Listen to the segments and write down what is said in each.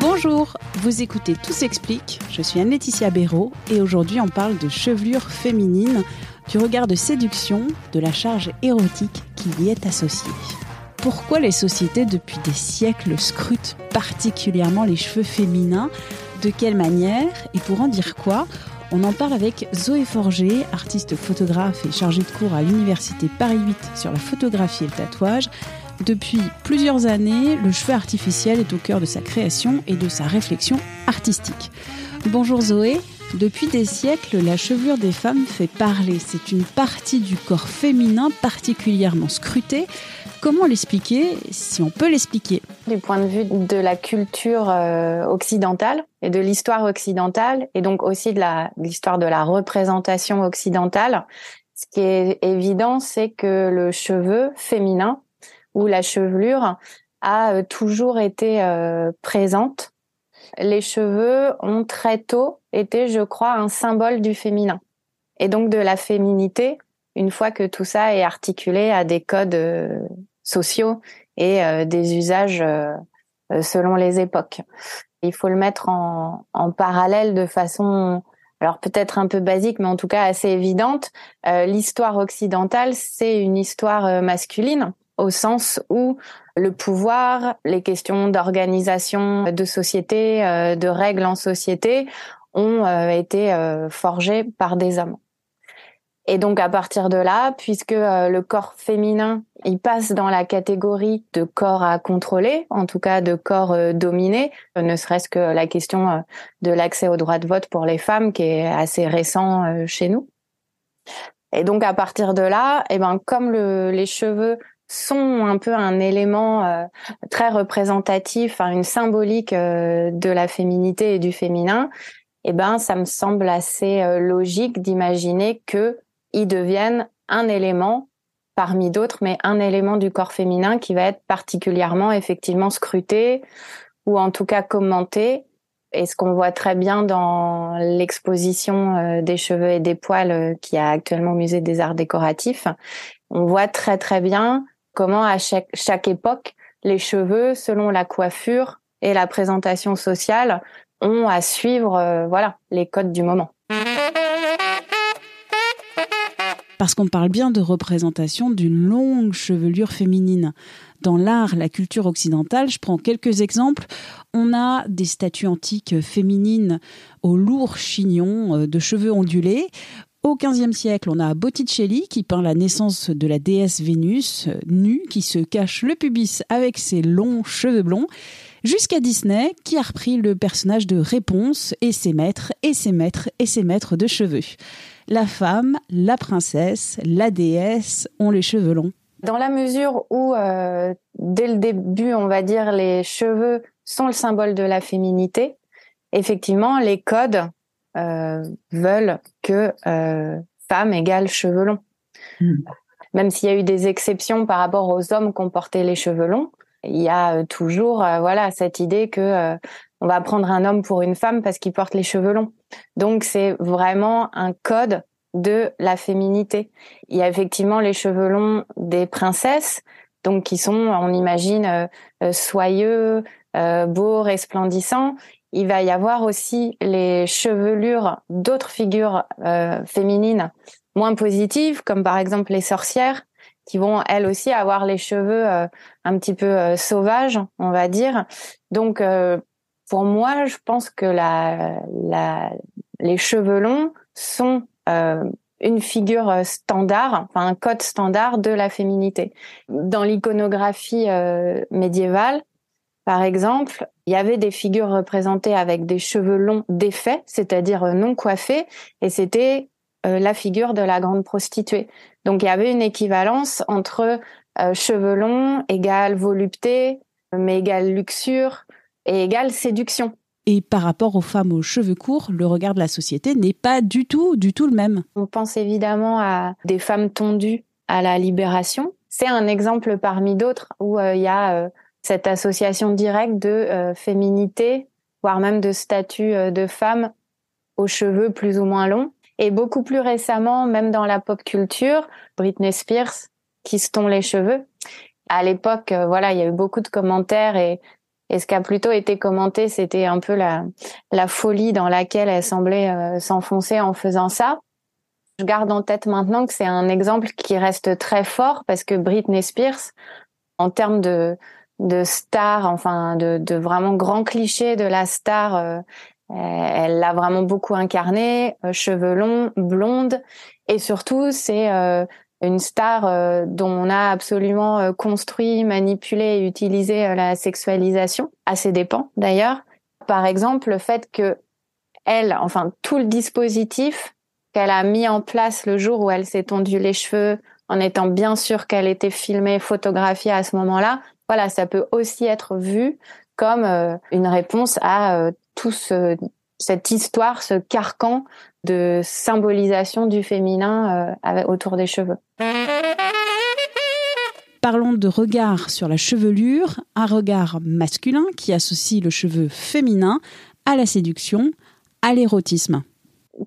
Bonjour, vous écoutez Tout s'explique, je suis Anne-Laetitia Béraud et aujourd'hui on parle de chevelure féminine, du regard de séduction, de la charge érotique qui y est associée. Pourquoi les sociétés depuis des siècles scrutent particulièrement les cheveux féminins? De quelle manière? Et pour en dire quoi? On en parle avec Zoé Forger, artiste photographe et chargée de cours à l'université Paris 8 sur la photographie et le tatouage. Depuis plusieurs années, le cheveu artificiel est au cœur de sa création et de sa réflexion artistique. Bonjour Zoé. Depuis des siècles, la chevelure des femmes fait parler. C'est une partie du corps féminin particulièrement scrutée. Comment l'expliquer, si on peut l'expliquer? Du point de vue de la culture euh, occidentale et de l'histoire occidentale, et donc aussi de l'histoire de la représentation occidentale, ce qui est évident, c'est que le cheveu féminin ou la chevelure a euh, toujours été euh, présente. Les cheveux ont très tôt été, je crois, un symbole du féminin et donc de la féminité une fois que tout ça est articulé à des codes sociaux et euh, des usages euh, euh, selon les époques. Il faut le mettre en, en parallèle de façon alors peut-être un peu basique, mais en tout cas assez évidente. L'histoire occidentale, c'est une histoire masculine au sens où le pouvoir, les questions d'organisation de société, de règles en société ont été forgées par des hommes. Et donc à partir de là, puisque euh, le corps féminin, il passe dans la catégorie de corps à contrôler, en tout cas de corps euh, dominé, euh, ne serait-ce que la question de l'accès au droit de vote pour les femmes, qui est assez récent chez nous. Et donc à partir de là, eh ben comme le, les cheveux sont un peu un élément très représentatif, une symbolique de la féminité et du féminin, eh ben ça me semble assez logique d'imaginer que ils deviennent un élément parmi d'autres, mais un élément du corps féminin qui va être particulièrement effectivement scruté ou en tout cas commenté. Et ce qu'on voit très bien dans l'exposition euh, des cheveux et des poils euh, qui a actuellement au musée des arts décoratifs, on voit très très bien comment à chaque, chaque époque, les cheveux, selon la coiffure et la présentation sociale, ont à suivre euh, voilà les codes du moment. parce qu'on parle bien de représentation d'une longue chevelure féminine. Dans l'art, la culture occidentale, je prends quelques exemples. On a des statues antiques féminines aux lourds chignons euh, de cheveux ondulés. Au XVe siècle, on a Botticelli qui peint la naissance de la déesse Vénus, nue, qui se cache le pubis avec ses longs cheveux blonds jusqu'à Disney qui a repris le personnage de Réponse et ses maîtres et ses maîtres et ses maîtres de cheveux. La femme, la princesse, la déesse ont les cheveux longs. Dans la mesure où, euh, dès le début, on va dire, les cheveux sont le symbole de la féminité, effectivement, les codes veulent que euh, femme égale cheveux longs. Hmm. Même s'il y a eu des exceptions par rapport aux hommes qui ont porté les cheveux longs, il y a toujours voilà cette idée que on va prendre un homme pour une femme parce qu'il porte les cheveux longs. Donc c'est vraiment un code de la féminité. Il y a effectivement les cheveux longs des princesses, donc qui sont, on imagine, euh, euh, soyeux, euh, beaux, resplendissants. Il va y avoir aussi les chevelures d'autres figures féminines moins positives, comme par exemple les sorcières, qui vont elles aussi avoir les cheveux un petit peu sauvages, on va dire. Donc pour moi, je pense que la, la, les cheveux longs sont euh, une figure standard, enfin un code standard de la féminité. Dans l'iconographie euh, médiévale, par exemple, il y avait des figures représentées avec des cheveux longs défaits, c'est-à-dire non coiffés, et c'était euh, la figure de la grande prostituée. Donc il y avait une équivalence entre cheveux longs égale volupté, mais égale luxure et égale séduction. Et par rapport aux femmes aux cheveux courts, le regard de la société n'est pas du tout, du tout le même. On pense évidemment à des femmes tondues à la libération. C'est un exemple parmi d'autres où euh, il y a euh, cette association directe de euh, féminité, voire même de statut de femme aux cheveux plus ou moins longs. Et beaucoup plus récemment, même dans la pop culture, Britney Spears qui se tond les cheveux. À l'époque, voilà, il y a eu beaucoup de commentaires et ce qui a plutôt été commenté, c'était un peu la, folie dans laquelle elle semblait euh, s'enfoncer en faisant ça. Je garde en tête maintenant que c'est un exemple qui reste très fort parce que Britney Spears, en termes de, de star, enfin de, de vraiment grand cliché de la star, euh, elle l'a vraiment beaucoup incarné, euh, cheveux longs, blonde, et surtout c'est une star euh, dont on a absolument euh, construit, manipulé et utilisé euh, la sexualisation, à ses dépens d'ailleurs. Par exemple, le fait que elle, enfin tout le dispositif qu'elle a mis en place le jour où elle s'est tondu les cheveux, en étant bien sûre qu'elle était filmée, photographiée à ce moment-là, voilà, ça peut aussi être vu comme une réponse à tout ce, cette histoire, ce carcan de symbolisation du féminin euh, autour des cheveux. Parlons de regard sur la chevelure, un regard masculin qui associe le cheveu féminin à la séduction, à l'érotisme.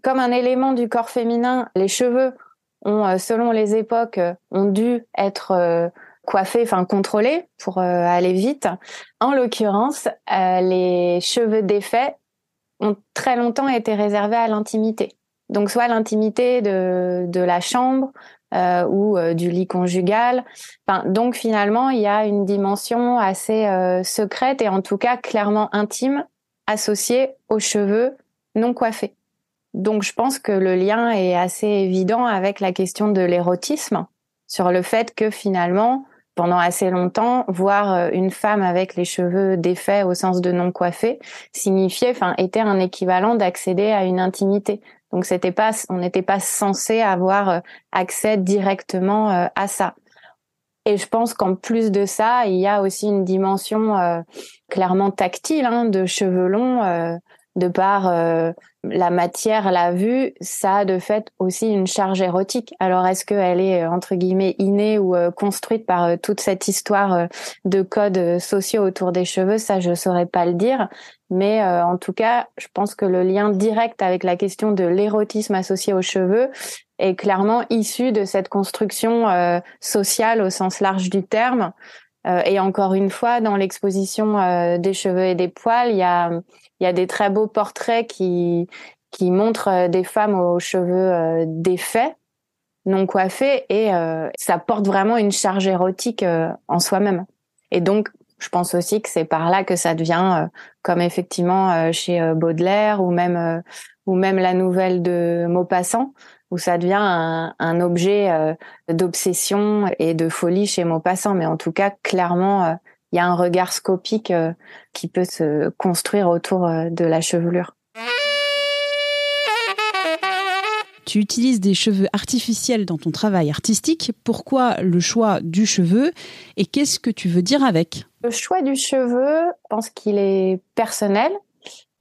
Comme un élément du corps féminin, les cheveux ont, euh, selon les époques, euh, ont dû être coiffés, enfin contrôlés pour aller vite. En l'occurrence, les cheveux défaits ont très longtemps été réservés à l'intimité. Donc soit l'intimité de, de la chambre euh, ou euh, du lit conjugal. Enfin, donc finalement, il y a une dimension assez euh, secrète et en tout cas clairement intime associée aux cheveux non coiffés. Donc je pense que le lien est assez évident avec la question de l'érotisme sur le fait que finalement pendant assez longtemps, voir euh, une femme avec les cheveux défaits au sens de non coiffés signifiait, enfin, était un équivalent d'accéder à une intimité. Donc c'était pas, on n'était pas censé avoir euh, accès directement euh, à ça. Et je pense qu'en plus de ça, il y a aussi une dimension clairement tactile hein, de cheveux longs de par euh, la matière, la vue, ça a de fait aussi une charge érotique. Alors est-ce qu'elle est euh, entre guillemets innée ou euh, construite par toute cette histoire de codes sociaux autour des cheveux? Ça, je saurais pas le dire. Mais en tout cas, je pense que le lien direct avec la question de l'érotisme associé aux cheveux est clairement issu de cette construction sociale au sens large du terme. Et encore une fois, dans l'exposition des cheveux et des poils, il y a y a des très beaux portraits qui qui montrent euh, des femmes aux cheveux euh, défaits, non coiffés, et euh, ça porte vraiment une charge érotique en soi-même. Et donc, je pense aussi que c'est par là que ça devient, comme effectivement chez Baudelaire ou même ou même la nouvelle de Maupassant, où ça devient un, un objet d'obsession et de folie chez Maupassant. Mais en tout cas, clairement, il y a un regard scopique euh, qui peut se construire autour euh, de la chevelure. Tu utilises des cheveux artificiels dans ton travail artistique. Pourquoi le choix du cheveu et qu'est-ce que tu veux dire avec? Le choix du cheveu, je pense qu'il est personnel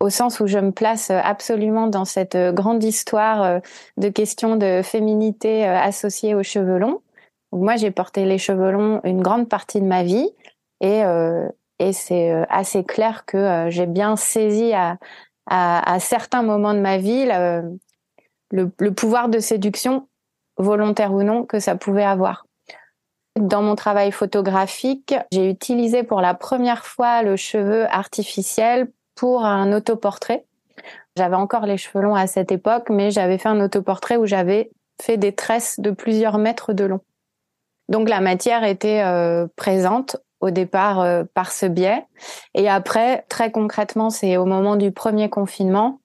au sens où je me place absolument dans cette grande histoire euh, de questions de féminité associées aux cheveux longs. moi, j'ai porté les cheveux longs une grande partie de ma vie. Et, euh, c'est euh, assez clair que euh, j'ai bien saisi à, certains moments de ma vie le, le, pouvoir de séduction, volontaire ou non, que ça pouvait avoir. Dans mon travail photographique, j'ai utilisé pour la première fois le cheveu artificiel pour un autoportrait. J'avais encore les cheveux longs à cette époque, mais j'avais fait un autoportrait où j'avais fait des tresses de plusieurs mètres de long. Donc la matière était euh, présente au départ euh, par ce biais. Et après, très concrètement, c'est au moment du premier confinement,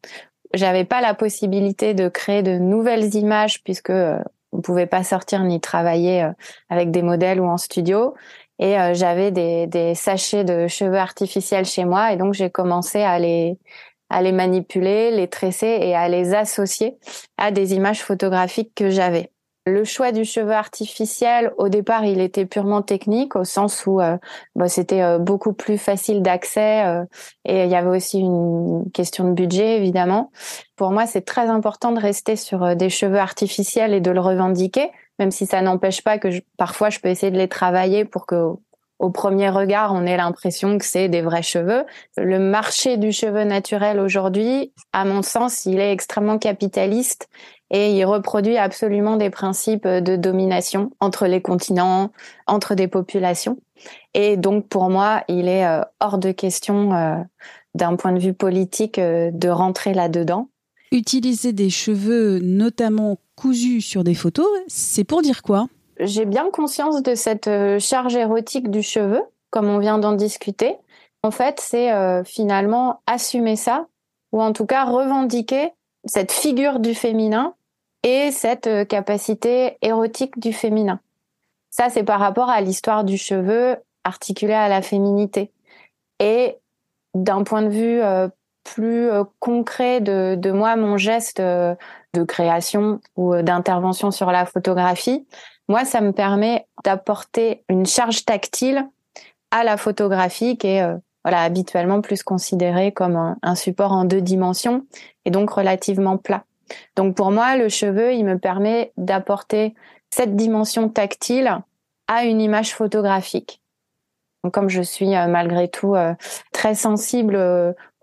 j'avais pas la possibilité de créer de nouvelles images puisque euh, on pouvait pas sortir ni travailler euh, avec des modèles ou en studio. Et j'avais des, des sachets de cheveux artificiels chez moi et donc j'ai commencé à les à les manipuler, les tresser et à les associer à des images photographiques que j'avais. Le choix du cheveu artificiel, au départ, il était purement technique, au sens où euh, bah, c'était euh, beaucoup plus facile d'accès euh, et il y avait aussi une question de budget, évidemment. Pour moi, c'est très important de rester sur des cheveux artificiels et de le revendiquer, même si ça n'empêche pas que parfois je peux essayer de les travailler pour que au premier regard, on ait l'impression que c'est des vrais cheveux. Le marché du cheveu naturel aujourd'hui, à mon sens, il est extrêmement capitaliste et il reproduit absolument des principes de domination entre les continents, entre des populations. Et donc, pour moi, il est euh, hors de question, euh, d'un point de vue politique, euh, de rentrer là-dedans. Utiliser des cheveux, notamment cousus sur des photos, c'est pour dire quoi? J'ai bien conscience de cette charge érotique du cheveu, comme on vient d'en discuter. En fait, c'est finalement assumer ça, ou en tout cas revendiquer cette figure du féminin et cette euh, capacité érotique du féminin. Ça, c'est par rapport à l'histoire du cheveu articulé à la féminité. Et d'un point de vue plus concret de, moi, mon geste de création ou d'intervention sur la photographie, moi, ça me permet d'apporter une charge tactile à la photographie qui est euh, habituellement plus considérée comme un, support en deux dimensions et donc relativement plat. Donc pour moi, le cheveu, il me permet d'apporter cette dimension tactile à une image photographique. Donc, comme je suis euh, malgré tout euh, très sensible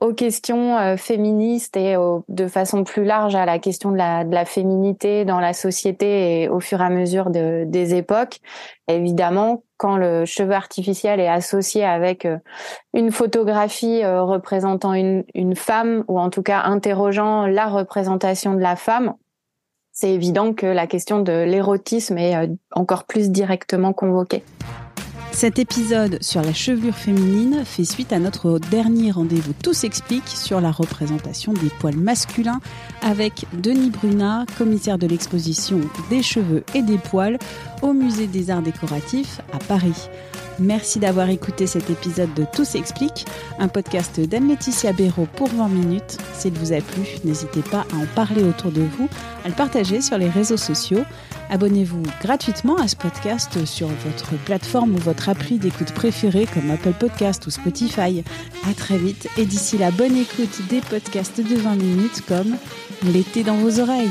aux questions euh, féministes et de façon plus large à la question de la, féminité dans la société et au fur et à mesure de, des époques. Évidemment, quand le cheveu artificiel est associé avec euh, une photographie euh, représentant une femme ou en tout cas interrogeant la représentation de la femme, c'est évident que la question de l'érotisme est encore plus directement convoquée. Cet épisode sur la chevelure féminine fait suite à notre dernier rendez-vous Tout s'explique sur la représentation des poils masculins avec Denis Brunat, commissaire de l'exposition des cheveux et des poils au Musée des Arts Décoratifs à Paris. Merci d'avoir écouté cet épisode de Tout s'explique, un podcast d'Anne-Laetitia Béraud pour 20 minutes. S'il vous a plu, n'hésitez pas à en parler autour de vous, à le partager sur les réseaux sociaux. Abonnez-vous gratuitement à ce podcast sur votre plateforme ou votre appli d'écoute préférée comme Apple Podcast ou Spotify. À très vite et d'ici la bonne écoute des podcasts de 20 minutes comme L'été dans vos oreilles.